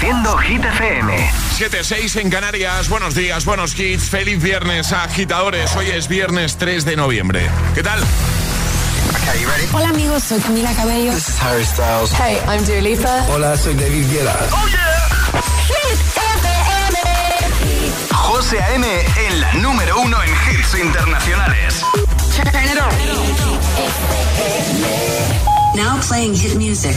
Reproduciendo Hit FM. 7-6 en Canarias. Buenos días, buenos hits. Feliz viernes, agitadores. Hoy es viernes 3 de noviembre. ¿Qué tal? Hola amigos, soy Camila Cabello. This is Harry Styles. Hey, I'm Dua Lipa. Hola, soy David Guetta. Oh yeah. Hit FM. José A.M. en la número uno en hits internacionales. Turn it on. Now playing hit music.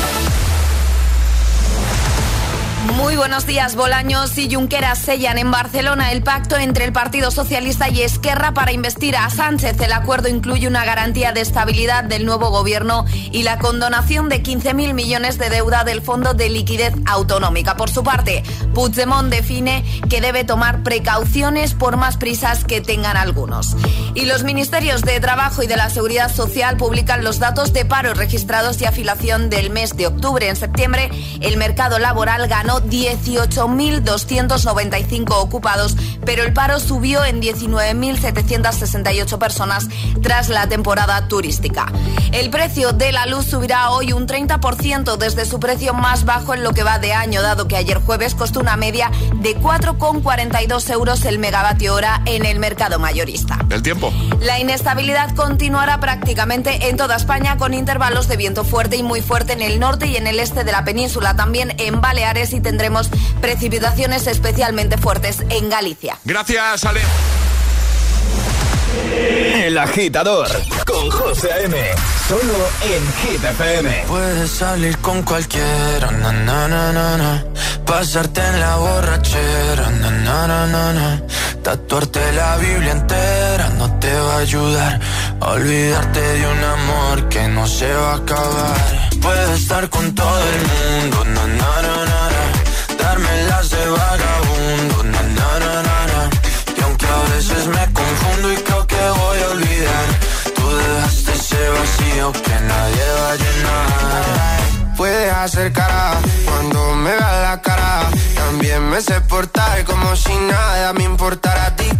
Muy buenos días, Bolaños y Junqueras sellan en Barcelona el pacto entre el Partido Socialista y Esquerra para investir a Sánchez. El acuerdo incluye una garantía de estabilidad del nuevo gobierno y la condonación de 15.000 millones de deuda del Fondo de Liquidez Autonómica. Por su parte, Puigdemont define que debe tomar precauciones por más prisas que tengan algunos. Y los ministerios de Trabajo y de la Seguridad Social publican los datos de paro registrados y afiliación del mes de octubre. En septiembre, el mercado laboral ganó 18.295 ocupados, pero el paro subió en 19.768 personas tras la temporada turística. El precio de la luz subirá hoy un 30% desde su precio más bajo en lo que va de año, dado que ayer jueves costó una media de 4,42 euros el megavatio hora en el mercado mayorista. El tiempo. La inestabilidad continuará prácticamente en toda España con intervalos de viento fuerte y muy fuerte en el norte y en el este de la península, también en Baleares y tendremos precipitaciones especialmente fuertes en Galicia. Gracias, Ale. El agitador con José M. Solo en Hit FM. Puedes salir con cualquiera, na, na, na, na, na. pasarte en la borrachera, na, na, na, na, na. tatuarte la Biblia entera no te va a ayudar. a Olvidarte de un amor que no se va a acabar. Puedes estar con todo el mundo, na, darme las de vagabundo, na, na, na, na, na. y aunque a veces me confundo y creo que voy a olvidar, tú dejaste ese vacío que nadie va a llenar. Puedes hacer cara cuando me veas la cara. También me sé portar como si nada me importara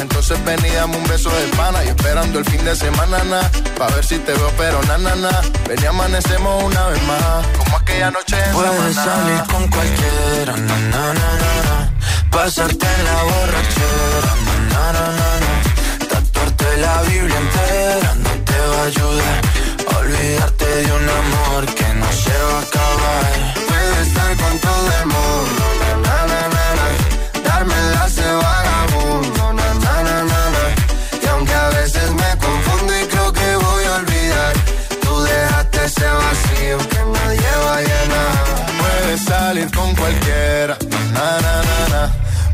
entonces ven y dame un beso de pana. Y esperando el fin de semana, na, pa' ver si te veo, pero na, na, na. Ven y amanecemos una vez más, como aquella noche en Puedes salir con cualquiera, na, na, na, na, na. pasarte en la borrachera, na, na, na, tatuarte la Biblia entera no te va a ayudar. Olvidarte de un amor que no se va a acabar. Puedes estar con todo el mundo,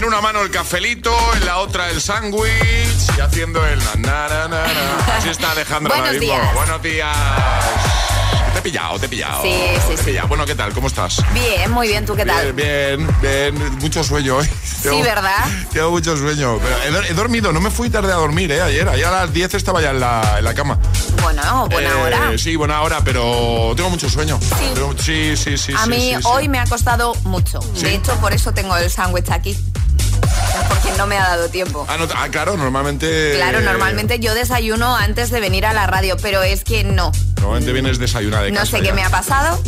En una mano el cafelito, en la otra el sándwich y haciendo el na, na, na. Así está Alejandra Buenos días. Buenos días. he pillado, te he pillado. Sí, sí, sí. Bueno, ¿qué tal? ¿Cómo estás? Bien, muy bien. ¿Tú qué tal? Bien, bien, bien. Mucho sueño hoy. sí, ¿verdad? Tengo mucho sueño. Pero he, dormido, no me fui tarde a dormir, ¿eh? Ayer, ayer a las 10 estaba ya en la, en la cama. Bueno, buena Eh, hora. Sí, buena hora, pero tengo mucho sueño. Sí. Tengo- sí, sí, sí. A mí hoy me ha costado mucho. De hecho, por eso tengo el sándwich aquí. Porque no me ha dado tiempo. Ah, no, ah, claro, normalmente... Claro, normalmente yo desayuno antes de venir a la radio, pero es que no. Normalmente vienes desayunada de No casa sé qué me ha pasado,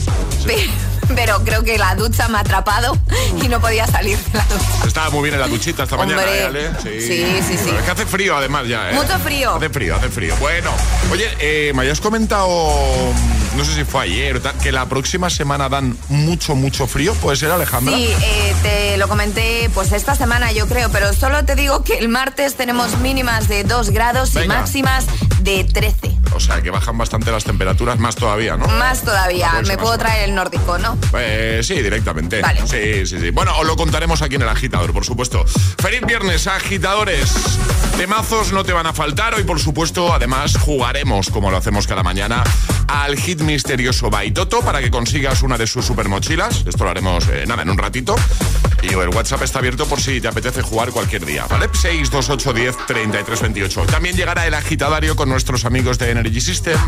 pe- pero creo que la ducha me ha atrapado y no podía salir de la ducha. Estaba muy bien en la duchita esta Hombre. mañana, ¿eh, Ale? Sí, sí, sí. Es que hace frío además ya, ¿eh? Mucho frío. Hace frío, hace frío. Bueno, oye, eh, me habías comentado, no sé si fue ayer o tal, que la próxima semana dan mucho, mucho frío. ¿Puede ser, Alejandra? Sí, eh, te lo comenté pues esta semana yo creo, pero solo te digo que el martes tenemos mínimas de 2 grados y máximas de 13. O sea, que bajan bastante las temperaturas, más todavía, ¿no? Más todavía, me puedo traer el nórdico, ¿no? Eh, sí, directamente. Vale. Sí, sí, sí. Bueno, os lo contaremos aquí en el agitador, por supuesto. Feliz viernes, agitadores. Temazos no te van a faltar. Hoy, por supuesto, además, jugaremos, como lo hacemos cada mañana, al hit misterioso Baitoto para que consigas una de sus super mochilas. Esto lo haremos, eh, nada, en un ratito. Y el WhatsApp está abierto por si te apetece jugar cualquier día, ¿vale? 628 10 33 28. También llegará el agitadario con nuestros amigos de Energy System.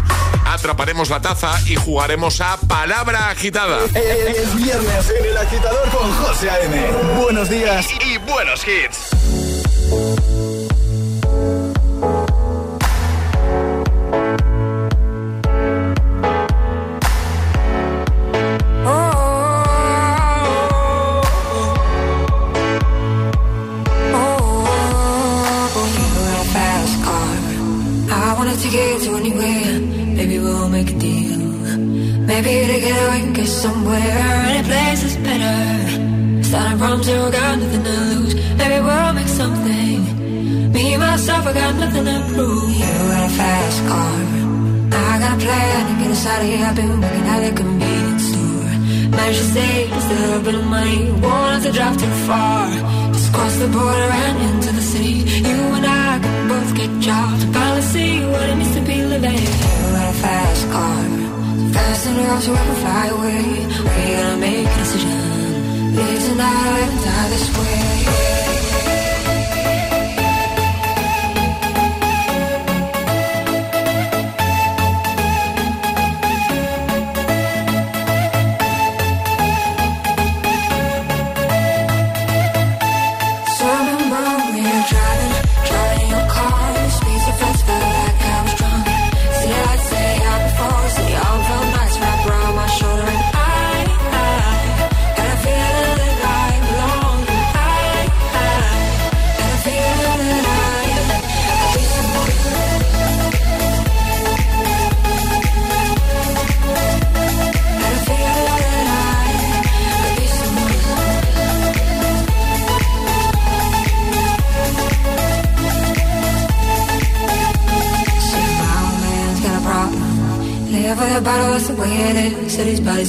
Atraparemos la taza y jugaremos a Palabra Agitada. Es viernes en el agitador con José A.M. Buenos días y buenos hits. Somewhere. Any place is better. Starting from zero, got nothing to lose. Maybe we'll make something. Me myself, I got nothing to prove. You got a fast car. I got a plan to get us out of here. I've been working at a convenience store. Managed to save just a little bit of money. Have to drive too far. Just cross the border and into the city. You and I can both get jobs. Finally see what it means to be living. You got a fast car. Fast enough so we can fly away. We gotta make a decision. Live tonight and die this way.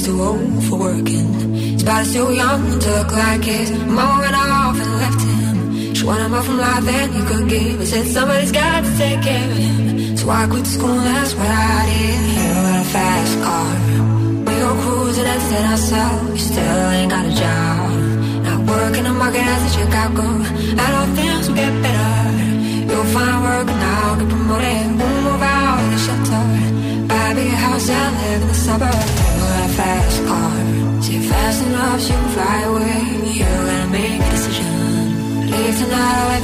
Too old for working. His body's too young to look like his. Mama went off and left him. She wanted more from life than he could give. He said somebody's got to take care of him. So I quit school, my.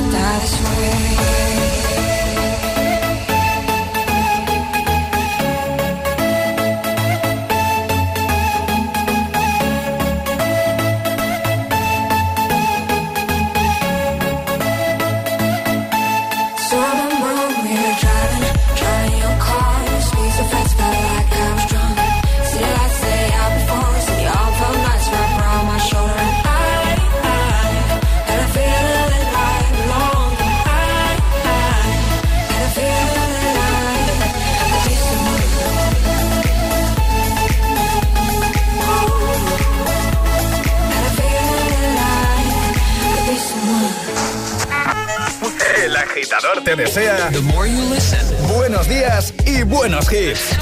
Hits.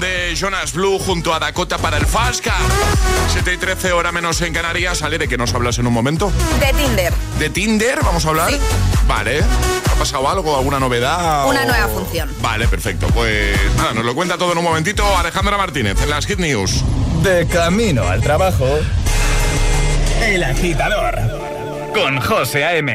De Jonas Blue junto a Dakota para el Fasca. 7 y 13 hora menos en Canarias. ¿Sale de que nos hablas en un momento? De Tinder. ¿De Tinder vamos a hablar? Vale. ¿Ha pasado algo? ¿Alguna novedad? Una nueva función. Vale, perfecto. Pues nada, nos lo cuenta todo en un momentito Alejandra Martínez en las Hit News. De camino al trabajo. El agitador. Con José A.M.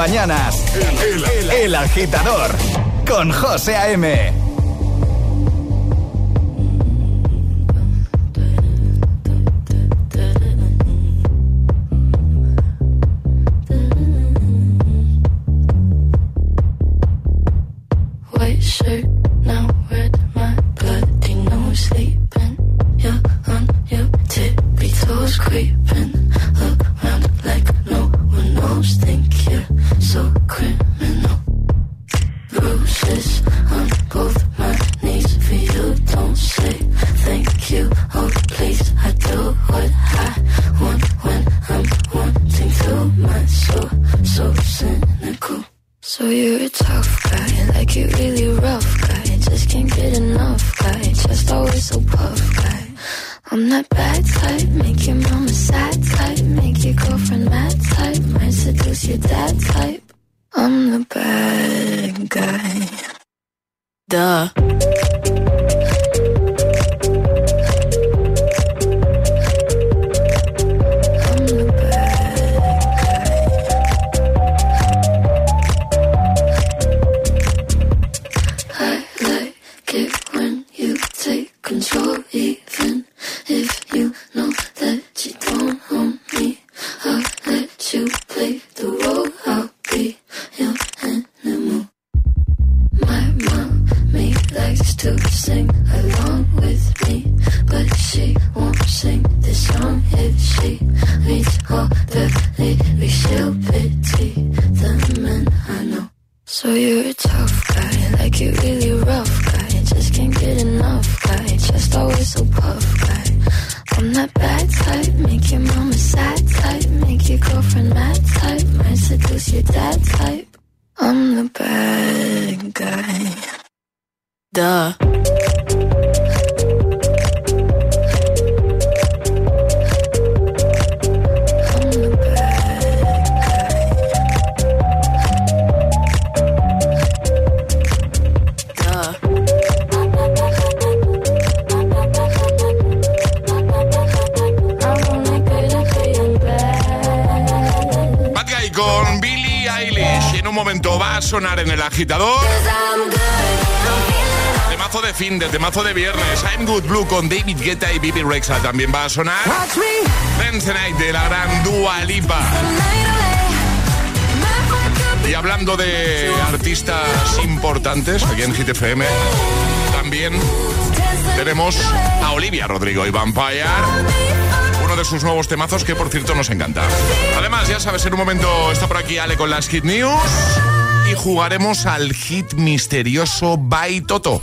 mañanas. El, el agitador con José A.M. guy. Duh. va a sonar en el agitador. Temazo de fin de temazo de viernes. I'm Good Blue con David Guetta y Bibi Rexa también va a sonar. Dance la gran Dua Lipa. Y hablando de artistas importantes aquí en GTFM, también tenemos a Olivia Rodrigo y Vampire de sus nuevos temazos que por cierto nos encanta. Además, ya sabes, en un momento está por aquí Ale con las Hit News y jugaremos al hit misterioso By Toto.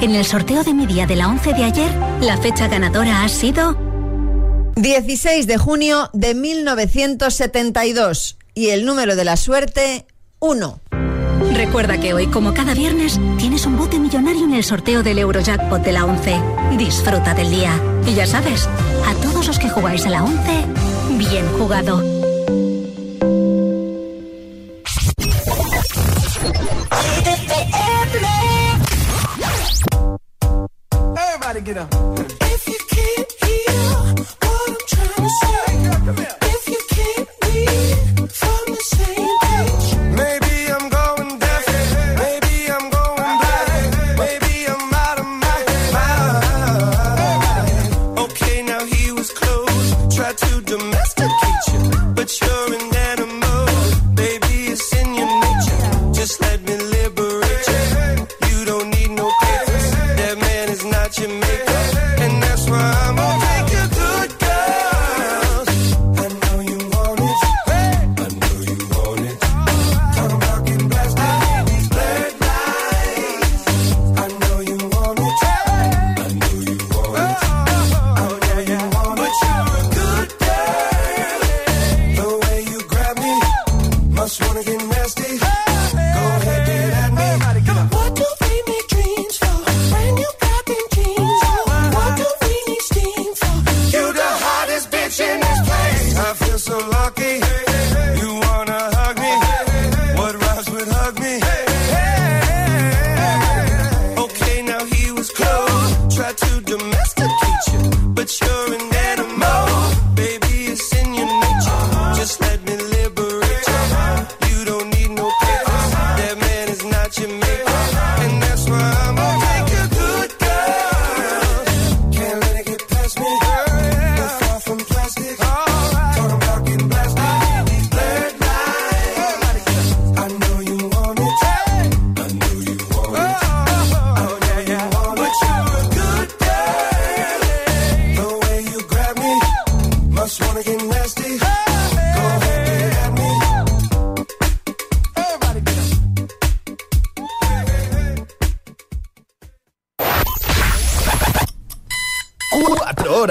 En el sorteo de mi día de la 11 de ayer, la fecha ganadora ha sido 16 de junio de 1972 y el número de la suerte 1. Recuerda que hoy, como cada viernes, tienes un bote millonario en el sorteo del Eurojackpot de la 11. Disfruta del día. Y ya sabes, a todos los que jugáis a la 11, bien jugado. You can't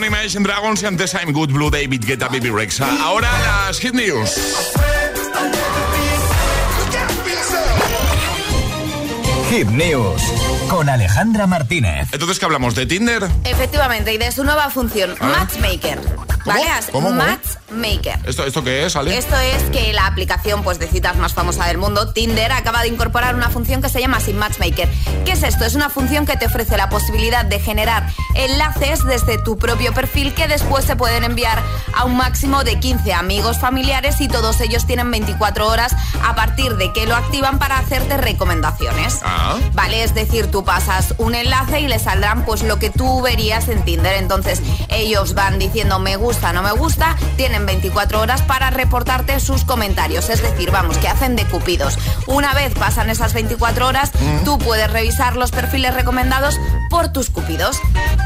con Imagine Dragons y antes I'm Good Blue David Guetta Baby Rexa. Ahora las Hit News. Hit News con Alejandra Martínez. Entonces, ¿qué hablamos? ¿De Tinder? Efectivamente, y de su nueva función, A ver. Matchmaker. ¿Vale? As- ¿Cómo? ¿Cómo? Matchmaker. ¿Esto, ¿Esto qué es, Ale? Esto es que la aplicación pues, de citas más famosa del mundo, Tinder, acaba de incorporar una función que se llama Sin Matchmaker. ¿Qué es esto? Es una función que te ofrece la posibilidad de generar enlaces desde tu propio perfil que después se pueden enviar a un máximo de 15 amigos familiares y todos ellos tienen 24 horas a partir de que lo activan para hacerte recomendaciones. Ah. ¿Vale? Es decir, tú pasas un enlace y le saldrán pues lo que tú verías en Tinder. Entonces, ellos van diciendo me gusta, no me gusta, tienen 24 horas para reportarte sus comentarios. Es decir, vamos, que hacen de cupidos. Una vez pasan esas 24 horas, tú puedes revisar los perfiles recomendados por tus cupidos.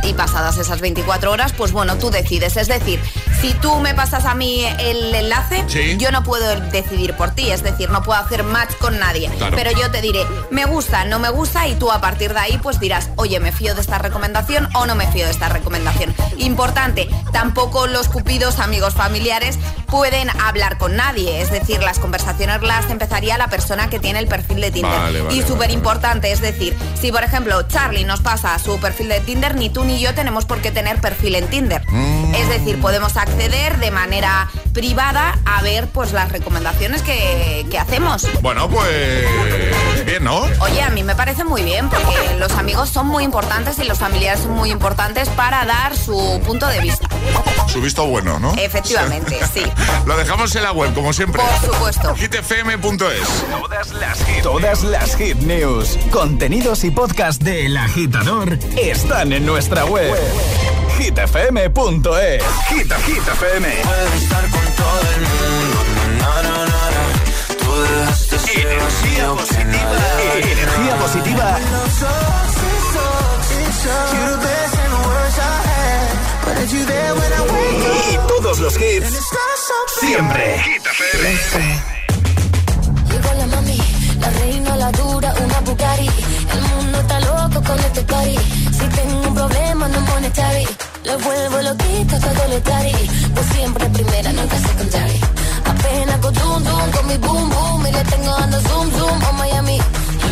Y pasadas esas 24 horas, pues bueno, tú decides. Es decir, si tú me pasas a mí el enlace, Sí. yo no puedo decidir por ti. Es decir, no puedo hacer match con nadie. Claro. Pero yo te diré, me gusta, no me gusta, y tú a partir de ahí pues dirás, oye, me fío de esta recomendación o no me fío de esta recomendación. Importante, tampoco los cupidos, amigos familiares, pueden hablar con nadie. Es decir, las conversaciones las empezaría la persona que tiene el perfil de Tinder. Vale, vale, y súper importante, es decir, si por ejemplo Charlie nos pasa su perfil de Tinder, ni tú ni yo tenemos por qué tener perfil en Tinder. Mm. Es decir, podemos acceder de manera privada a ver pues las recomendaciones que, que hacemos. Bueno, pues bien, ¿no? Oye, a mí me parece muy bien porque los amigos son muy importantes y los familiares son muy importantes para dar su punto de vista. Su visto bueno, ¿no? Efectivamente, sí. Lo dejamos en la web, como siempre. Por supuesto. hitfm.es. Todas las hit, todas las hit news, contenidos y podcast de El Agitador están en nuestra web hitfm.es. Hit, Hit FM. Puedo estar con todo el mundo. Na, na, na, Tú energía positiva. Energía positiva. Y todos los hits. Siempre. Hit FM. vista todo lo daddy Pues siempre primera, nunca se secondary Apenas con zoom zoom, con mi boom boom Y le tengo dando zoom zoom a Miami.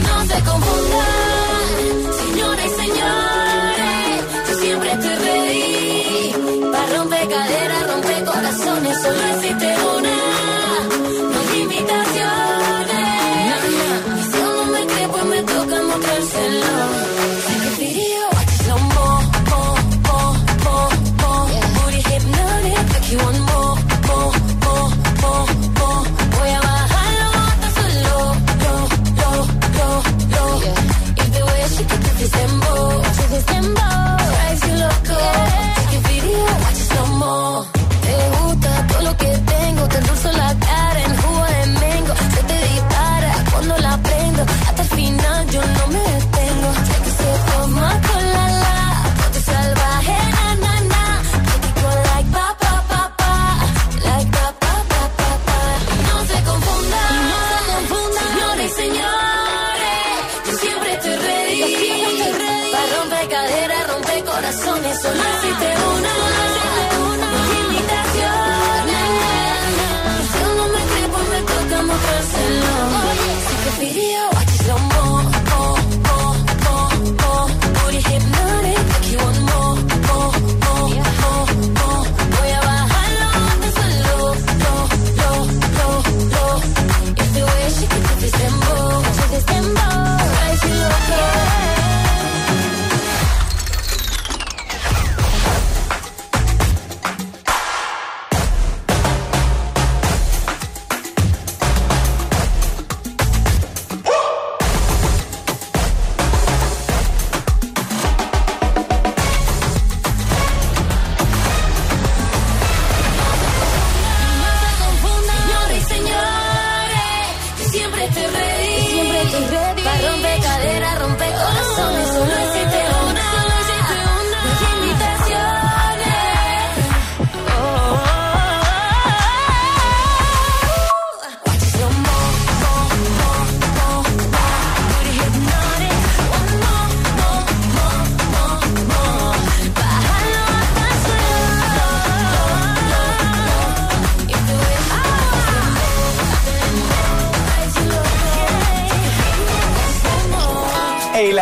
No se confundan, señores y señores Yo siempre estoy ready. Pa' romper caderas, romper corazones Solo existe uno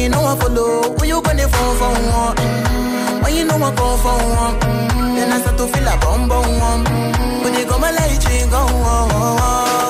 you know I follow. When you gonna fall for one? Mm-hmm. When you know I call for one? Mm-hmm. Then I start to feel a bum bum. Mm-hmm. When they go my light, you go. Oh, oh, oh.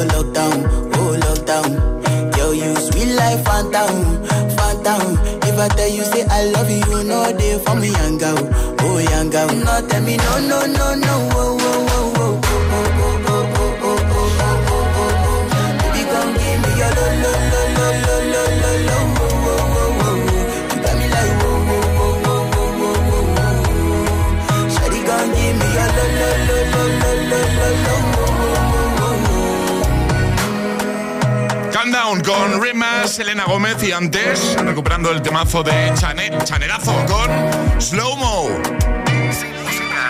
oh lockdown, oh lockdown. Girl, you sweet like phantom, phantom. If I tell you say I love you, you know for me young girl, oh young girl. No tell me no, no, no, no. es Elena Gómez y antes, recuperando el temazo de Chanel, Chanelazo con Slow Mo.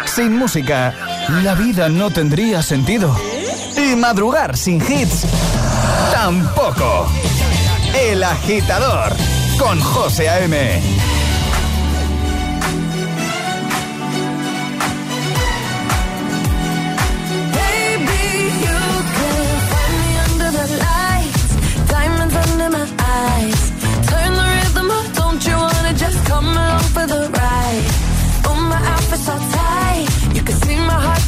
Sin música, la vida no tendría sentido. Y madrugar sin hits, tampoco. El agitador con José A.M.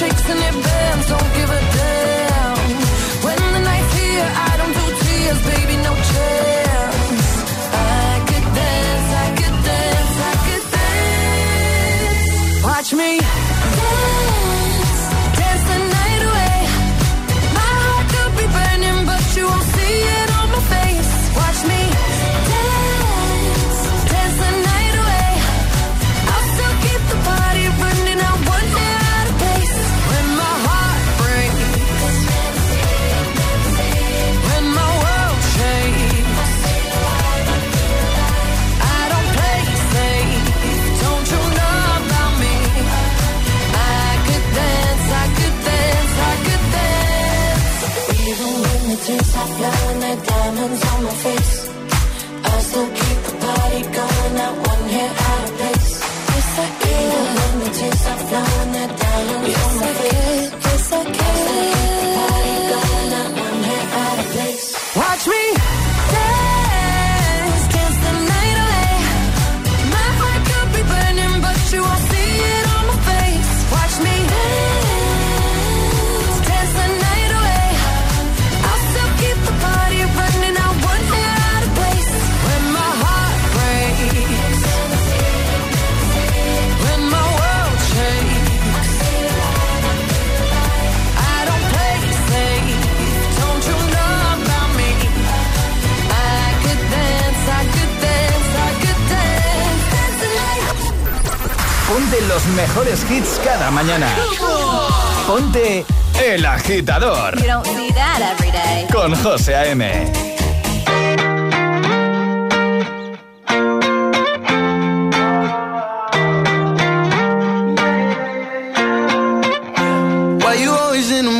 shakes and it bends. Don't give a hands on my face. los mejores hits cada mañana. Ponte El Agitador. You don't see that every day. Con José A.M. Why you always in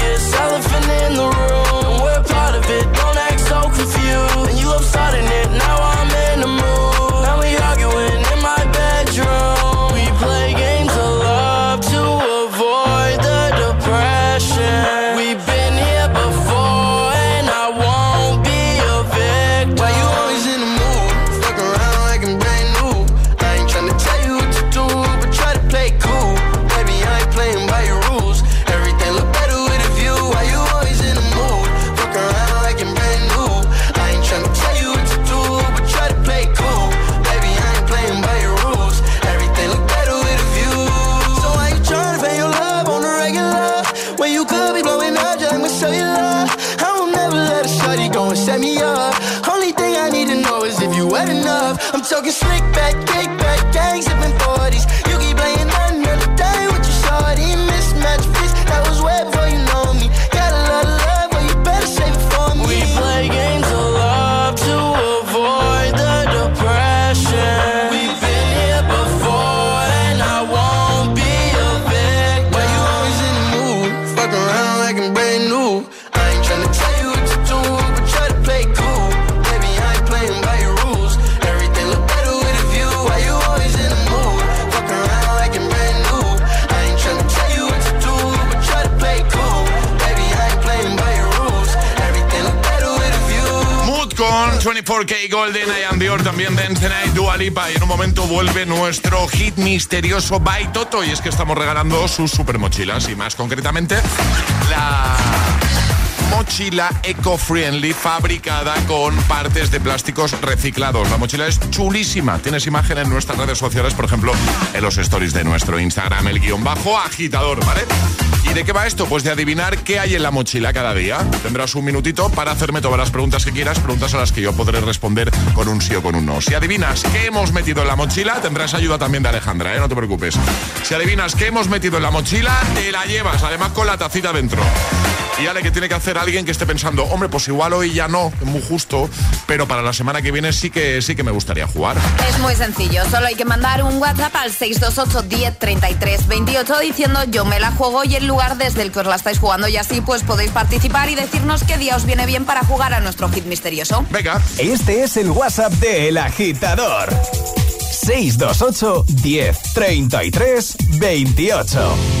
24K Golden, I Am Dior, también Dance Night, Dua Lipa. Y en un momento vuelve nuestro hit misterioso by Toto. Y es que estamos regalando sus super mochilas. Y más concretamente, la mochila eco-friendly fabricada con partes de plásticos reciclados. La mochila es chulísima. Tienes imagen en nuestras redes sociales, por ejemplo, en los stories de nuestro Instagram, el guion bajo agitador, ¿vale? ¿Y de qué va esto? Pues de adivinar qué hay en la mochila cada día. Tendrás un minutito para hacerme todas las preguntas que quieras, preguntas a las que yo podré responder con un sí o con un no. Si adivinas qué hemos metido en la mochila, tendrás ayuda también de Alejandra, ¿eh? no te preocupes. Si adivinas qué hemos metido en la mochila, te la llevas, además con la tacita dentro. Y Ale, que tiene que hacer alguien que esté pensando, hombre, pues igual hoy ya no, es muy justo, pero para la semana que viene sí que sí que me gustaría jugar. Es muy sencillo, solo hay que mandar un WhatsApp al 628 10 33 28 diciendo yo me la juego y el lugar desde el que os la estáis jugando y así pues podéis participar y decirnos qué día os viene bien para jugar a nuestro hit misterioso. Venga. Este es el WhatsApp de El Agitador. 628 10 33 28.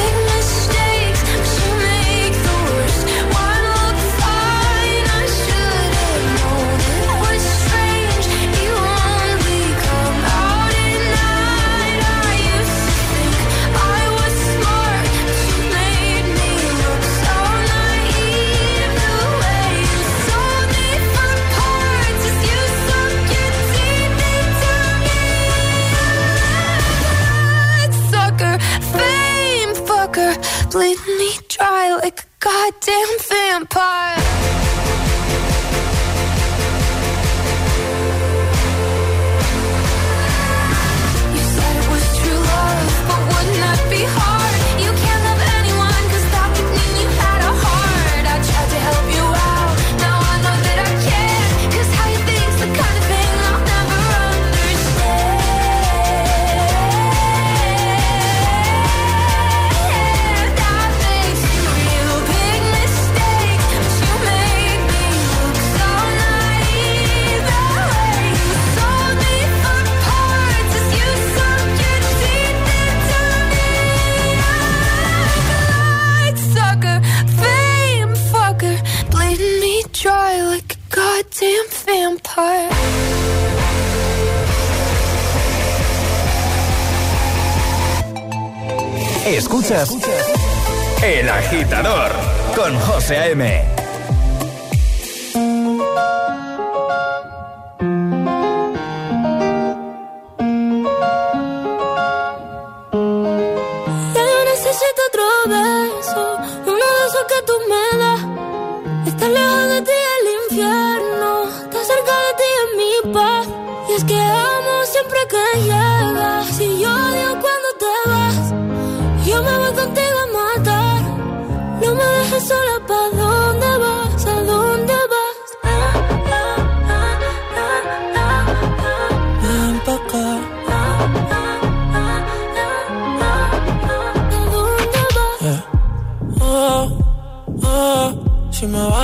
goddamn vampire. Escuchas El Agitador con José A.M.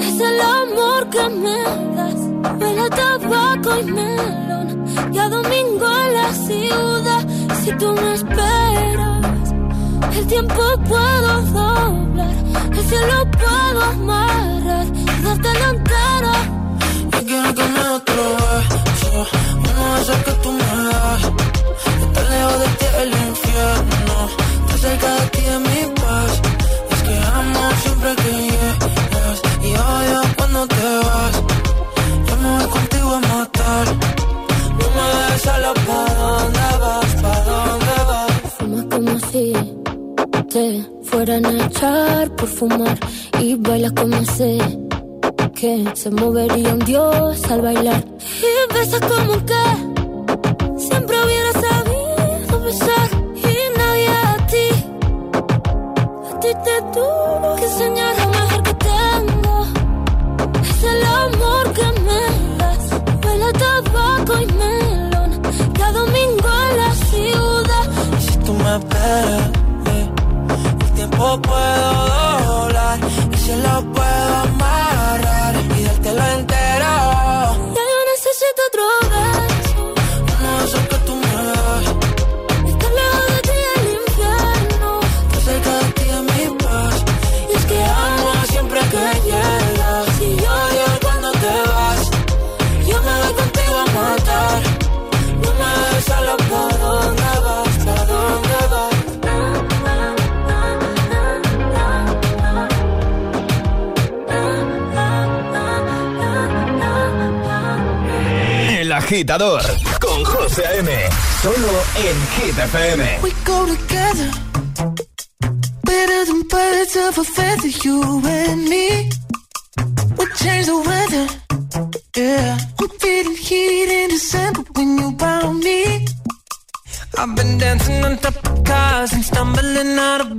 es el amor que me das. Huele a tabaco y melón. Y a domingo en la ciudad. Si tú me esperas, el tiempo puedo doblar. El cielo puedo amarrar y dártelo entero. Yo quiero que me otro beso, uno de esos que tú me das. Estar lejos de ti el infierno, estar cerca de ti es mi no me dejes solo pa' dónde vas, dónde vas. Fumas como si te fueran a echar por fumar y bailas como sé que se movería un dios al bailar. Y besas como que siempre hubiera sabido besar. Y nadie a ti a ti te tuvo que enseñar lo mejor que tengo. Es el amor que me tabaco y melón cada domingo en la ciudad. Si tú me esperas, el tiempo puedo doblar. Y se lo puedo amarrar agitador con José A.M. Solo en Hit. We go together. Better than birds of a feather You and me. We change the weather. Yeah. I'm feeling heat in December When you found me. I've been dancing on top of cars and stumbling out of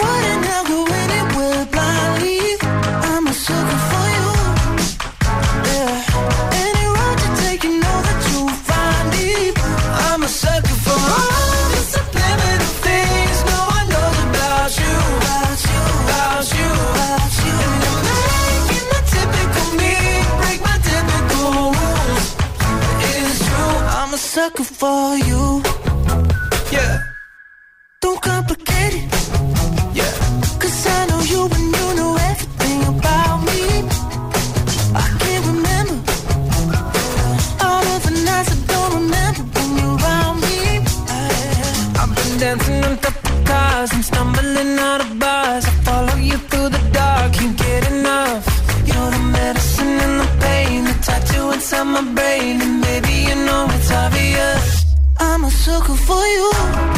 sucker for you.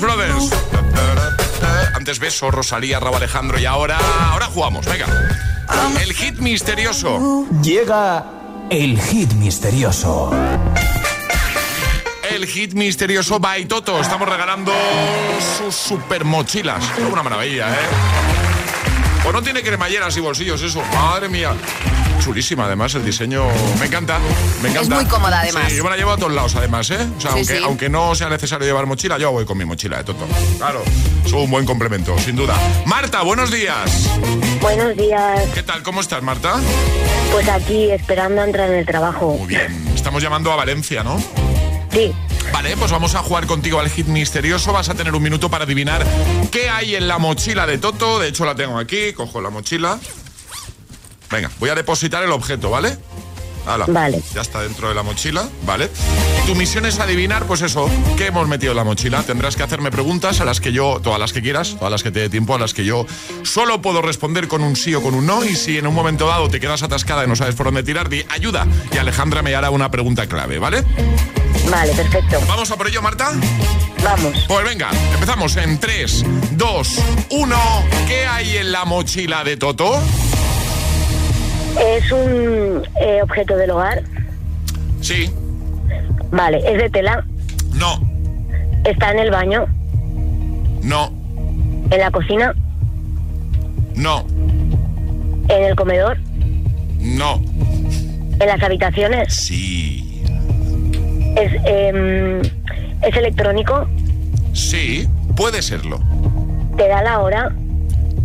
Jonas Brothers. Antes beso, Rosalía, Rabo Alejandro y ahora, ahora jugamos, venga. El hit misterioso. Llega el hit misterioso. El hit misterioso by Toto. Estamos regalando sus super mochilas. Una maravilla, ¿eh? Pues no tiene cremalleras y bolsillos eso. Madre mía. Chulísima, además, el diseño me encanta. Me encanta. Es muy cómoda, además. Sí, yo me la llevo a todos lados, además, ¿eh? O sea, Sí, aunque, sí. aunque no sea necesario llevar mochila, yo voy con mi mochila de Toto. Claro, es un buen complemento, sin duda. Marta, buenos días. Buenos días. ¿Qué tal? ¿Cómo estás, Marta? Pues aquí esperando a entrar en el trabajo. Muy bien. Estamos llamando a Valencia, ¿no? Sí. Vale, pues vamos a jugar contigo al hit misterioso. Vas a tener un minuto para adivinar qué hay en la mochila de Toto. De hecho, la tengo aquí. Cojo la mochila. Venga, voy a depositar el objeto, ¿vale? Hala. Vale. Ya está dentro de la mochila, ¿vale? Tu misión es adivinar, pues eso, qué hemos metido en la mochila. Tendrás que hacerme preguntas a las que yo, todas las que quieras, todas las que te dé tiempo, a las que yo solo puedo responder con un sí o con un no. Y si en un momento dado te quedas atascada y no sabes por dónde tirar, di ayuda. Y Alejandra me hará una pregunta clave, ¿vale? Vale, perfecto. ¿Vamos a por ello, Marta? Vamos. Pues venga, empezamos en 3, 2, 1. ¿Qué hay en la mochila de Toto? Es un eh, objeto del hogar. Sí, Vale, es de tela. no, Está en el baño, no, en la cocina, no, en el comedor, no. en las habitaciones. Sí, Es, em, es electrónico. sí, puede serlo. Te da la hora.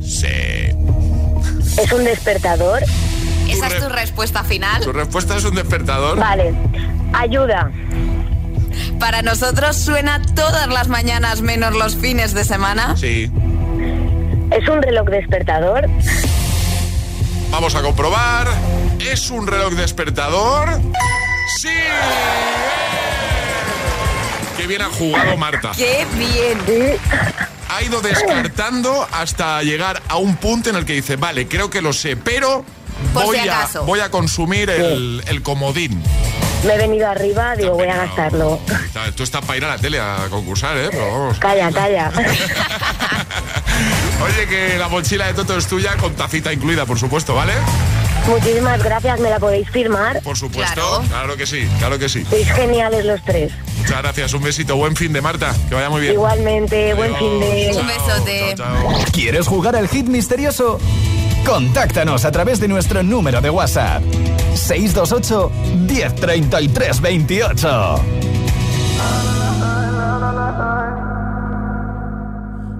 Sí. Es un despertador. ¿Esa es tu respuesta final? ¿Tu respuesta es un despertador? Vale. Ayuda. Para nosotros suena todas las mañanas menos los fines de semana. Sí. Es un reloj despertador. Vamos a comprobar. ¿Es un reloj despertador? ¡Sí! ¡Qué bien ha jugado Marta! ¡Qué bien! Ha ido descartando hasta llegar a un punto en el que dice, vale, creo que lo sé, pero Por voy, si a, voy a consumir el, el comodín. Me he venido arriba, digo, voy a gastarlo. Está- Tú estás para ir a la tele a concursar, ¿eh? Pero vamos. Calla, calla. Oye, que la mochila de Toto es tuya con tacita incluida, por supuesto, ¿vale? Muchísimas gracias, me la podéis firmar. Por supuesto. Claro, que sí, claro que sí. Sois geniales los tres. Muchas gracias, un besito, buen fin de Marta, que vaya muy bien. Igualmente, buen fin de... Un besote. ¿Quieres jugar al hit misterioso? Contáctanos a través de nuestro número de WhatsApp. 628 1033 28.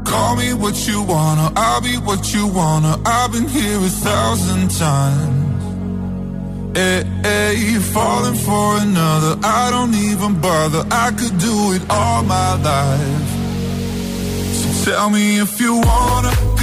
Call me what you wanna, I'll be what you wanna. I've been here a thousand times. Hey, hey, falling for another, I don't even bother. I could do it all my life. So tell me if you wanna,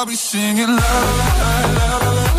I'll be singing la la la la